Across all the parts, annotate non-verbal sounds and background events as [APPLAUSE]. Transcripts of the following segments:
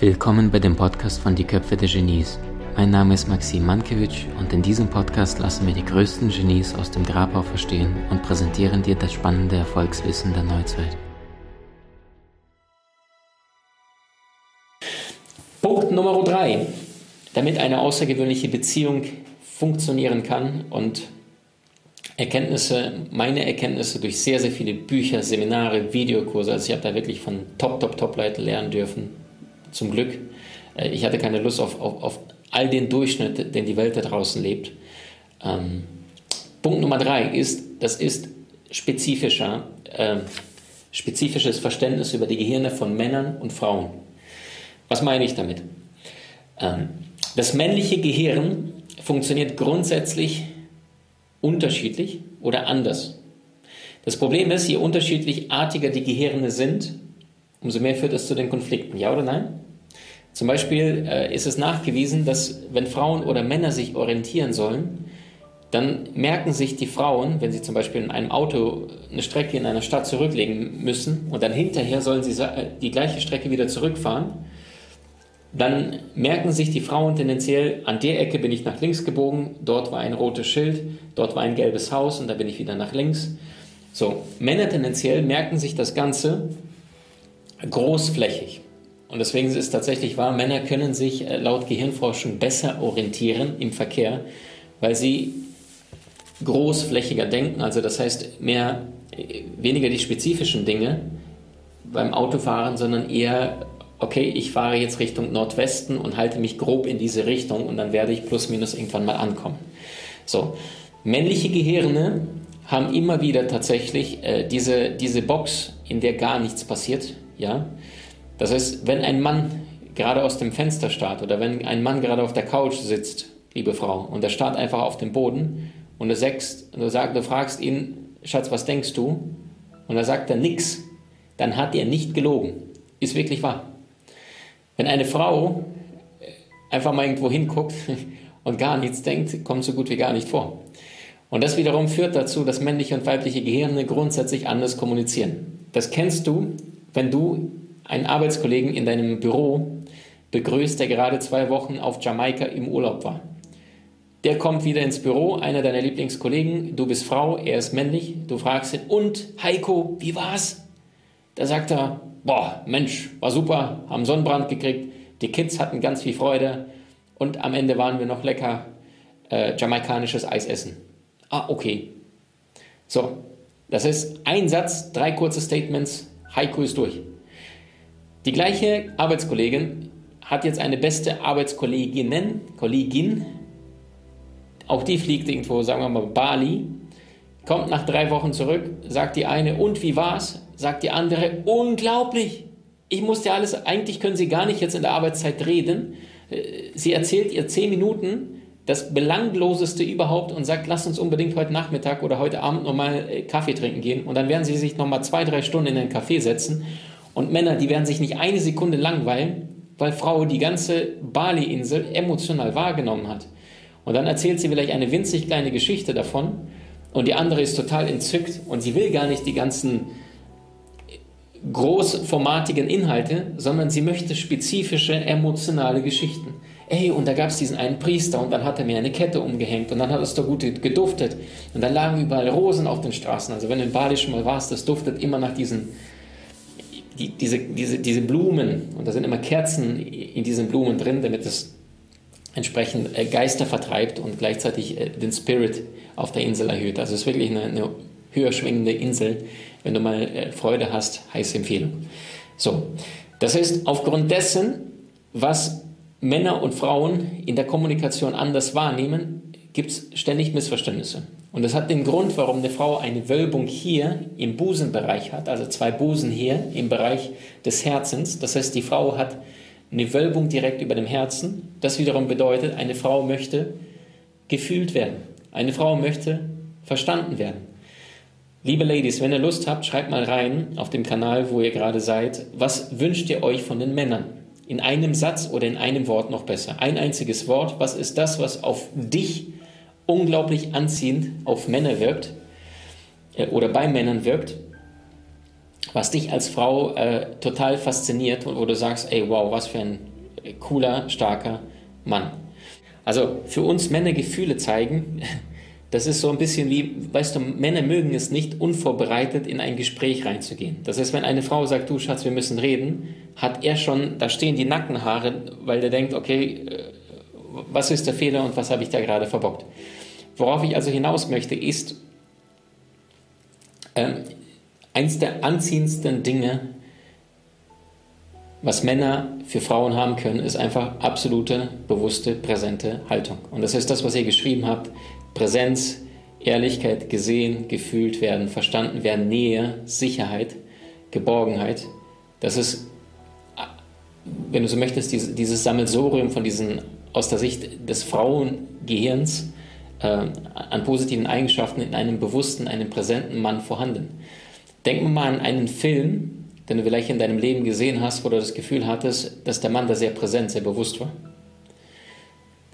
Willkommen bei dem Podcast von Die Köpfe der Genies. Mein Name ist Maxim Mankewitsch und in diesem Podcast lassen wir die größten Genies aus dem Grabau verstehen und präsentieren dir das spannende Erfolgswissen der Neuzeit. Punkt Nummer drei. Damit eine außergewöhnliche Beziehung funktionieren kann und Erkenntnisse, meine Erkenntnisse durch sehr, sehr viele Bücher, Seminare, Videokurse, also ich habe da wirklich von Top, Top, Top-Leuten lernen dürfen, zum Glück. Äh, ich hatte keine Lust auf, auf, auf all den Durchschnitt, den die Welt da draußen lebt. Ähm, Punkt Nummer drei ist, das ist spezifischer, äh, spezifisches Verständnis über die Gehirne von Männern und Frauen. Was meine ich damit? Ähm, das männliche Gehirn funktioniert grundsätzlich unterschiedlich oder anders. Das Problem ist, je unterschiedlich artiger die Gehirne sind, umso mehr führt es zu den Konflikten. Ja oder nein? Zum Beispiel äh, ist es nachgewiesen, dass wenn Frauen oder Männer sich orientieren sollen, dann merken sich die Frauen, wenn sie zum Beispiel in einem Auto eine Strecke in einer Stadt zurücklegen müssen und dann hinterher sollen sie äh, die gleiche Strecke wieder zurückfahren, dann merken sich die Frauen tendenziell, an der Ecke bin ich nach links gebogen, dort war ein rotes Schild, dort war ein gelbes Haus und da bin ich wieder nach links. So, Männer tendenziell merken sich das Ganze großflächig. Und deswegen ist es tatsächlich wahr, Männer können sich äh, laut Gehirnforschung besser orientieren im Verkehr, weil sie großflächiger denken, also das heißt mehr, äh, weniger die spezifischen Dinge beim Autofahren, sondern eher, okay, ich fahre jetzt Richtung Nordwesten und halte mich grob in diese Richtung und dann werde ich plus minus irgendwann mal ankommen. So, männliche Gehirne haben immer wieder tatsächlich äh, diese, diese Box, in der gar nichts passiert, ja, das heißt, wenn ein Mann gerade aus dem Fenster starrt oder wenn ein Mann gerade auf der Couch sitzt, liebe Frau, und er starrt einfach auf den Boden und du, sagst, du, sagst, du fragst ihn, Schatz, was denkst du? Und er sagt dann nix, dann hat er nicht gelogen. Ist wirklich wahr. Wenn eine Frau einfach mal irgendwo hinguckt [LAUGHS] und gar nichts denkt, kommt so gut wie gar nicht vor. Und das wiederum führt dazu, dass männliche und weibliche Gehirne grundsätzlich anders kommunizieren. Das kennst du, wenn du einen Arbeitskollegen in deinem Büro begrüßt, der gerade zwei Wochen auf Jamaika im Urlaub war. Der kommt wieder ins Büro, einer deiner Lieblingskollegen, du bist Frau, er ist männlich, du fragst ihn, und Heiko, wie war's? Da sagt er, boah, Mensch, war super, haben Sonnenbrand gekriegt, die Kids hatten ganz viel Freude und am Ende waren wir noch lecker äh, jamaikanisches Eis essen. Ah, okay. So, das ist ein Satz, drei kurze Statements, Heiko ist durch. Die gleiche Arbeitskollegin hat jetzt eine beste Arbeitskollegin, Kollegin, auch die fliegt irgendwo, sagen wir mal, Bali, kommt nach drei Wochen zurück, sagt die eine, und wie war's? Sagt die andere, unglaublich. Ich musste alles, eigentlich können Sie gar nicht jetzt in der Arbeitszeit reden. Äh, sie erzählt ihr zehn Minuten das Belangloseste überhaupt und sagt, lass uns unbedingt heute Nachmittag oder heute Abend nochmal äh, Kaffee trinken gehen. Und dann werden sie sich nochmal zwei, drei Stunden in den Café setzen und Männer, die werden sich nicht eine Sekunde langweilen, weil Frau die ganze Bali-Insel emotional wahrgenommen hat. Und dann erzählt sie vielleicht eine winzig kleine Geschichte davon und die andere ist total entzückt und sie will gar nicht die ganzen großformatigen Inhalte, sondern sie möchte spezifische emotionale Geschichten. Ey, und da gab es diesen einen Priester und dann hat er mir eine Kette umgehängt und dann hat es doch gut geduftet und dann lagen überall Rosen auf den Straßen. Also wenn du in Bali schon mal warst, das duftet immer nach diesen die, diese, diese, diese Blumen, und da sind immer Kerzen in diesen Blumen drin, damit es entsprechend äh, Geister vertreibt und gleichzeitig äh, den Spirit auf der Insel erhöht. Also es ist wirklich eine, eine höher schwingende Insel. Wenn du mal äh, Freude hast, heiße Empfehlung. So, das heißt, aufgrund dessen, was Männer und Frauen in der Kommunikation anders wahrnehmen, gibt es ständig Missverständnisse. Und das hat den Grund, warum eine Frau eine Wölbung hier im Busenbereich hat, also zwei Busen hier im Bereich des Herzens. Das heißt, die Frau hat eine Wölbung direkt über dem Herzen. Das wiederum bedeutet, eine Frau möchte gefühlt werden. Eine Frau möchte verstanden werden. Liebe Ladies, wenn ihr Lust habt, schreibt mal rein auf dem Kanal, wo ihr gerade seid. Was wünscht ihr euch von den Männern? In einem Satz oder in einem Wort noch besser. Ein einziges Wort. Was ist das, was auf dich unglaublich anziehend auf Männer wirkt äh, oder bei Männern wirkt, was dich als Frau äh, total fasziniert und wo du sagst, ey, wow, was für ein cooler, starker Mann. Also für uns Männer Gefühle zeigen, [LAUGHS] das ist so ein bisschen wie, weißt du, Männer mögen es nicht, unvorbereitet in ein Gespräch reinzugehen. Das heißt, wenn eine Frau sagt, du Schatz, wir müssen reden, hat er schon, da stehen die Nackenhaare, weil der denkt, okay, äh, was ist der Fehler und was habe ich da gerade verbockt. Worauf ich also hinaus möchte, ist, äh, eins der anziehendsten Dinge, was Männer für Frauen haben können, ist einfach absolute, bewusste, präsente Haltung. Und das ist das, was ihr geschrieben habt. Präsenz, Ehrlichkeit, gesehen, gefühlt werden, verstanden werden, Nähe, Sicherheit, Geborgenheit. Das ist, wenn du so möchtest, dieses Sammelsorium von diesen aus der Sicht des Frauengehirns an positiven Eigenschaften in einem bewussten, einem präsenten Mann vorhanden. Denk mal an einen Film, den du vielleicht in deinem Leben gesehen hast, wo du das Gefühl hattest, dass der Mann da sehr präsent, sehr bewusst war.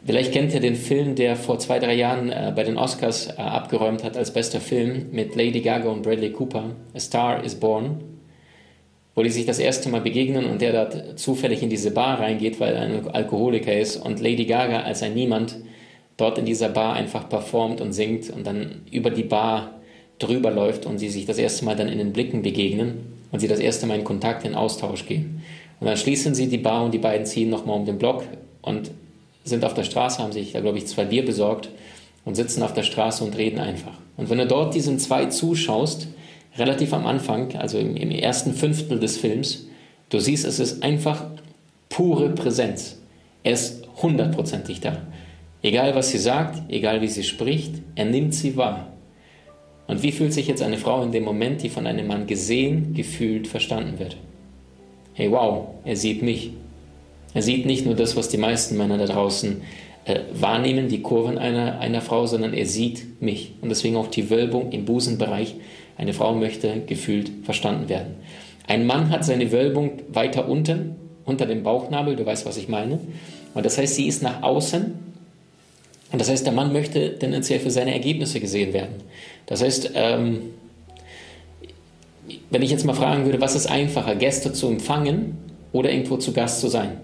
Vielleicht kennt ihr den Film, der vor zwei, drei Jahren äh, bei den Oscars äh, abgeräumt hat als bester Film mit Lady Gaga und Bradley Cooper, A Star is Born, wo die sich das erste Mal begegnen und der da zufällig in diese Bar reingeht, weil er ein Alkoholiker ist und Lady Gaga als ein Niemand dort in dieser Bar einfach performt und singt und dann über die Bar drüber läuft und sie sich das erste Mal dann in den Blicken begegnen und sie das erste Mal in Kontakt, in Austausch gehen. Und dann schließen sie die Bar und die beiden ziehen nochmal um den Block und sind auf der Straße, haben sich da, glaube ich, zwei Bier besorgt und sitzen auf der Straße und reden einfach. Und wenn du dort diesen zwei zuschaust, relativ am Anfang, also im, im ersten Fünftel des Films, du siehst, es ist einfach pure Präsenz. Er ist hundertprozentig da. Egal was sie sagt, egal wie sie spricht, er nimmt sie wahr. Und wie fühlt sich jetzt eine Frau in dem Moment, die von einem Mann gesehen, gefühlt, verstanden wird? Hey, wow, er sieht mich. Er sieht nicht nur das, was die meisten Männer da draußen äh, wahrnehmen, die Kurven einer, einer Frau, sondern er sieht mich. Und deswegen auch die Wölbung im Busenbereich. Eine Frau möchte gefühlt verstanden werden. Ein Mann hat seine Wölbung weiter unten, unter dem Bauchnabel, du weißt, was ich meine. Und das heißt, sie ist nach außen. Und das heißt, der Mann möchte tendenziell für seine Ergebnisse gesehen werden. Das heißt, ähm, wenn ich jetzt mal fragen würde, was ist einfacher, Gäste zu empfangen oder irgendwo zu Gast zu sein?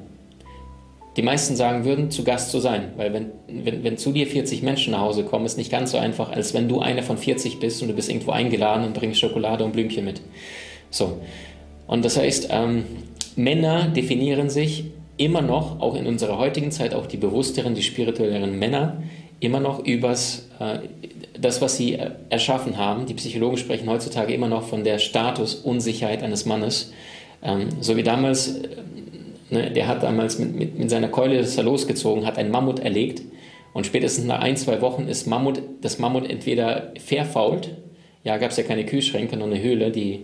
die meisten sagen würden, zu Gast zu sein. Weil wenn, wenn, wenn zu dir 40 Menschen nach Hause kommen, ist nicht ganz so einfach, als wenn du einer von 40 bist und du bist irgendwo eingeladen und bringst Schokolade und Blümchen mit. So. Und das heißt, ähm, Männer definieren sich immer noch, auch in unserer heutigen Zeit, auch die bewussteren, die spirituelleren Männer, immer noch übers äh, das, was sie äh, erschaffen haben. Die Psychologen sprechen heutzutage immer noch von der Statusunsicherheit eines Mannes. Ähm, so wie damals Ne, der hat damals mit, mit, mit seiner Keule ist er losgezogen, hat einen Mammut erlegt und spätestens nach ein, zwei Wochen ist Mammut, das Mammut entweder verfault, ja, gab es ja keine Kühlschränke, nur eine Höhle, die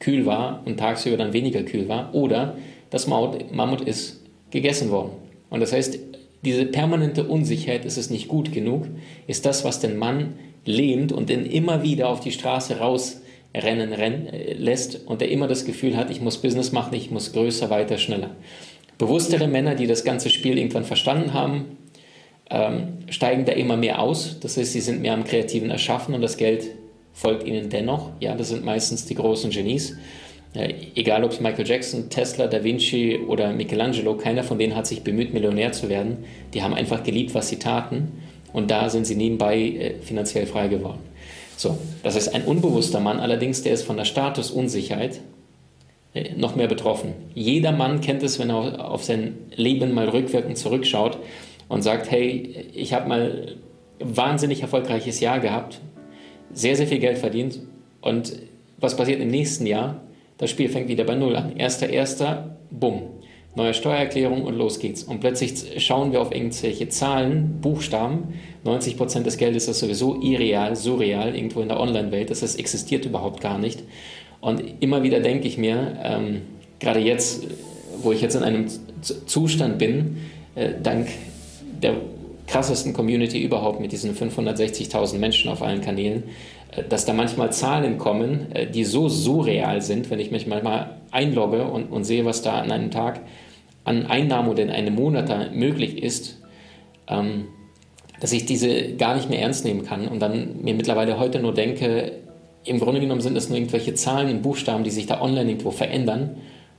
kühl war und tagsüber dann weniger kühl war, oder das Mammut, ist gegessen worden. Und das heißt, diese permanente Unsicherheit, ist es nicht gut genug, ist das, was den Mann lähmt und den immer wieder auf die Straße rausrennen renn, äh, lässt und der immer das Gefühl hat, ich muss Business machen, ich muss größer, weiter, schneller. Bewusstere Männer, die das ganze Spiel irgendwann verstanden haben, ähm, steigen da immer mehr aus. Das heißt, sie sind mehr am kreativen Erschaffen und das Geld folgt ihnen dennoch. Ja, das sind meistens die großen Genies. Egal ob es Michael Jackson, Tesla, Da Vinci oder Michelangelo, keiner von denen hat sich bemüht, Millionär zu werden. Die haben einfach geliebt, was sie taten und da sind sie nebenbei äh, finanziell frei geworden. So, das ist ein unbewusster Mann allerdings, der ist von der Statusunsicherheit äh, noch mehr betroffen. Jeder Mann kennt es, wenn er auf sein Leben mal rückwirkend zurückschaut und sagt, hey, ich habe mal ein wahnsinnig erfolgreiches Jahr gehabt, sehr, sehr viel Geld verdient und was passiert im nächsten Jahr? Das Spiel fängt wieder bei Null an. Erster, erster, bumm. Neue Steuererklärung und los geht's. Und plötzlich schauen wir auf irgendwelche Zahlen, Buchstaben. 90% des Geldes ist sowieso irreal, surreal, irgendwo in der Online-Welt. Das heißt, existiert überhaupt gar nicht. Und immer wieder denke ich mir, ähm, gerade jetzt, wo ich jetzt in einem Zustand bin, äh, dank der krassesten Community überhaupt mit diesen 560.000 Menschen auf allen Kanälen, äh, dass da manchmal Zahlen kommen, äh, die so surreal sind, wenn ich mich manchmal einlogge und, und sehe, was da an einem Tag an Einnahmen oder in einem Monat möglich ist, ähm, dass ich diese gar nicht mehr ernst nehmen kann und dann mir mittlerweile heute nur denke, im Grunde genommen sind es nur irgendwelche Zahlen und Buchstaben, die sich da online irgendwo verändern.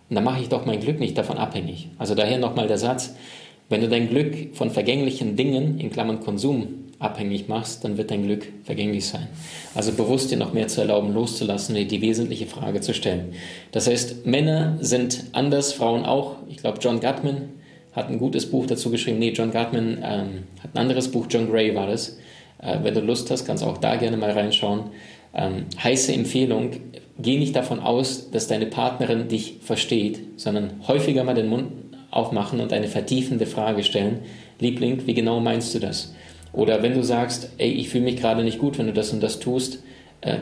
dann mache ich doch mein Glück nicht davon abhängig. Also daher nochmal der Satz, wenn du dein Glück von vergänglichen Dingen, in Klammern Konsum, abhängig machst, dann wird dein Glück vergänglich sein. Also bewusst dir noch mehr zu erlauben, loszulassen, dir die wesentliche Frage zu stellen. Das heißt, Männer sind anders, Frauen auch. Ich glaube, John Gutman hat ein gutes Buch dazu geschrieben. Nee, John Gutman ähm, hat ein anderes Buch, John Gray war das. Äh, wenn du Lust hast, kannst du auch da gerne mal reinschauen. Ähm, heiße Empfehlung, geh nicht davon aus, dass deine Partnerin dich versteht, sondern häufiger mal den Mund aufmachen und eine vertiefende Frage stellen. Liebling, wie genau meinst du das? Oder wenn du sagst, ey, ich fühle mich gerade nicht gut, wenn du das und das tust, äh,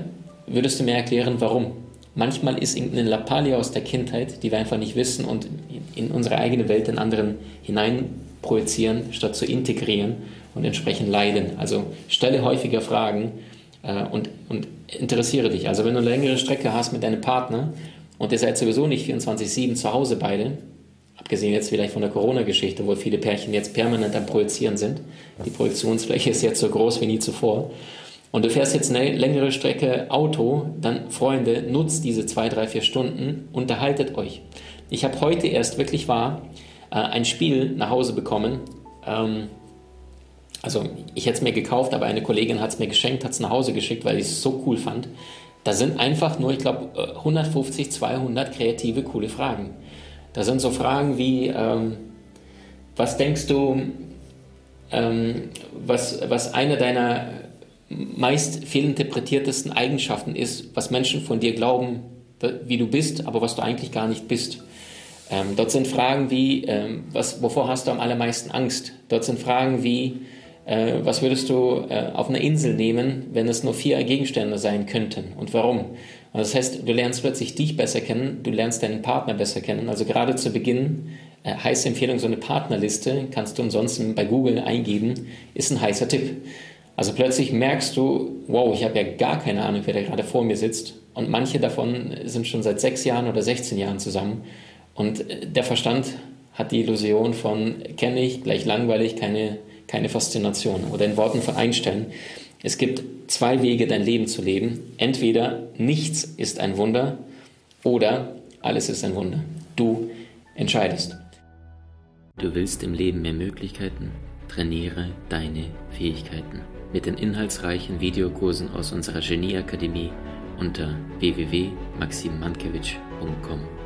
würdest du mir erklären, warum? Manchmal ist irgendeine Lappalie aus der Kindheit, die wir einfach nicht wissen und in unsere eigene Welt den anderen hinein projizieren, statt zu integrieren und entsprechend leiden. Also stelle häufiger Fragen äh, und, und interessiere dich. Also wenn du eine längere Strecke hast mit deinem Partner und ihr seid sowieso nicht 24-7 zu Hause beide, abgesehen jetzt vielleicht von der Corona-Geschichte, wo viele Pärchen jetzt permanent am Projizieren sind. Die Projektionsfläche ist jetzt so groß wie nie zuvor. Und du fährst jetzt eine längere Strecke Auto, dann Freunde, nutzt diese zwei, drei, vier Stunden, unterhaltet euch. Ich habe heute erst wirklich wahr äh, ein Spiel nach Hause bekommen. Ähm, also ich hätte es mir gekauft, aber eine Kollegin hat es mir geschenkt, hat es nach Hause geschickt, weil ich es so cool fand. Da sind einfach nur, ich glaube, 150, 200 kreative, coole Fragen. Da sind so Fragen wie, ähm, was denkst du, ähm, was, was eine deiner meist fehlinterpretiertesten Eigenschaften ist, was Menschen von dir glauben, wie du bist, aber was du eigentlich gar nicht bist. Ähm, dort sind Fragen wie, ähm, was, wovor hast du am allermeisten Angst? Dort sind Fragen wie, äh, was würdest du äh, auf einer Insel nehmen, wenn es nur vier Gegenstände sein könnten und warum? Also das heißt, du lernst plötzlich dich besser kennen, du lernst deinen Partner besser kennen. Also gerade zu Beginn äh, heiße Empfehlung, so eine Partnerliste kannst du ansonsten bei Google eingeben, ist ein heißer Tipp. Also plötzlich merkst du, wow, ich habe ja gar keine Ahnung, wer da gerade vor mir sitzt. Und manche davon sind schon seit sechs Jahren oder 16 Jahren zusammen. Und äh, der Verstand hat die Illusion von, kenne ich, gleich langweilig, keine, keine Faszination. Oder in Worten von Einstein, es gibt zwei Wege, dein Leben zu leben. Entweder nichts ist ein Wunder oder alles ist ein Wunder. Du entscheidest. Du willst im Leben mehr Möglichkeiten? Trainiere deine Fähigkeiten mit den inhaltsreichen Videokursen aus unserer Genieakademie unter www.maximmankiewicz.com.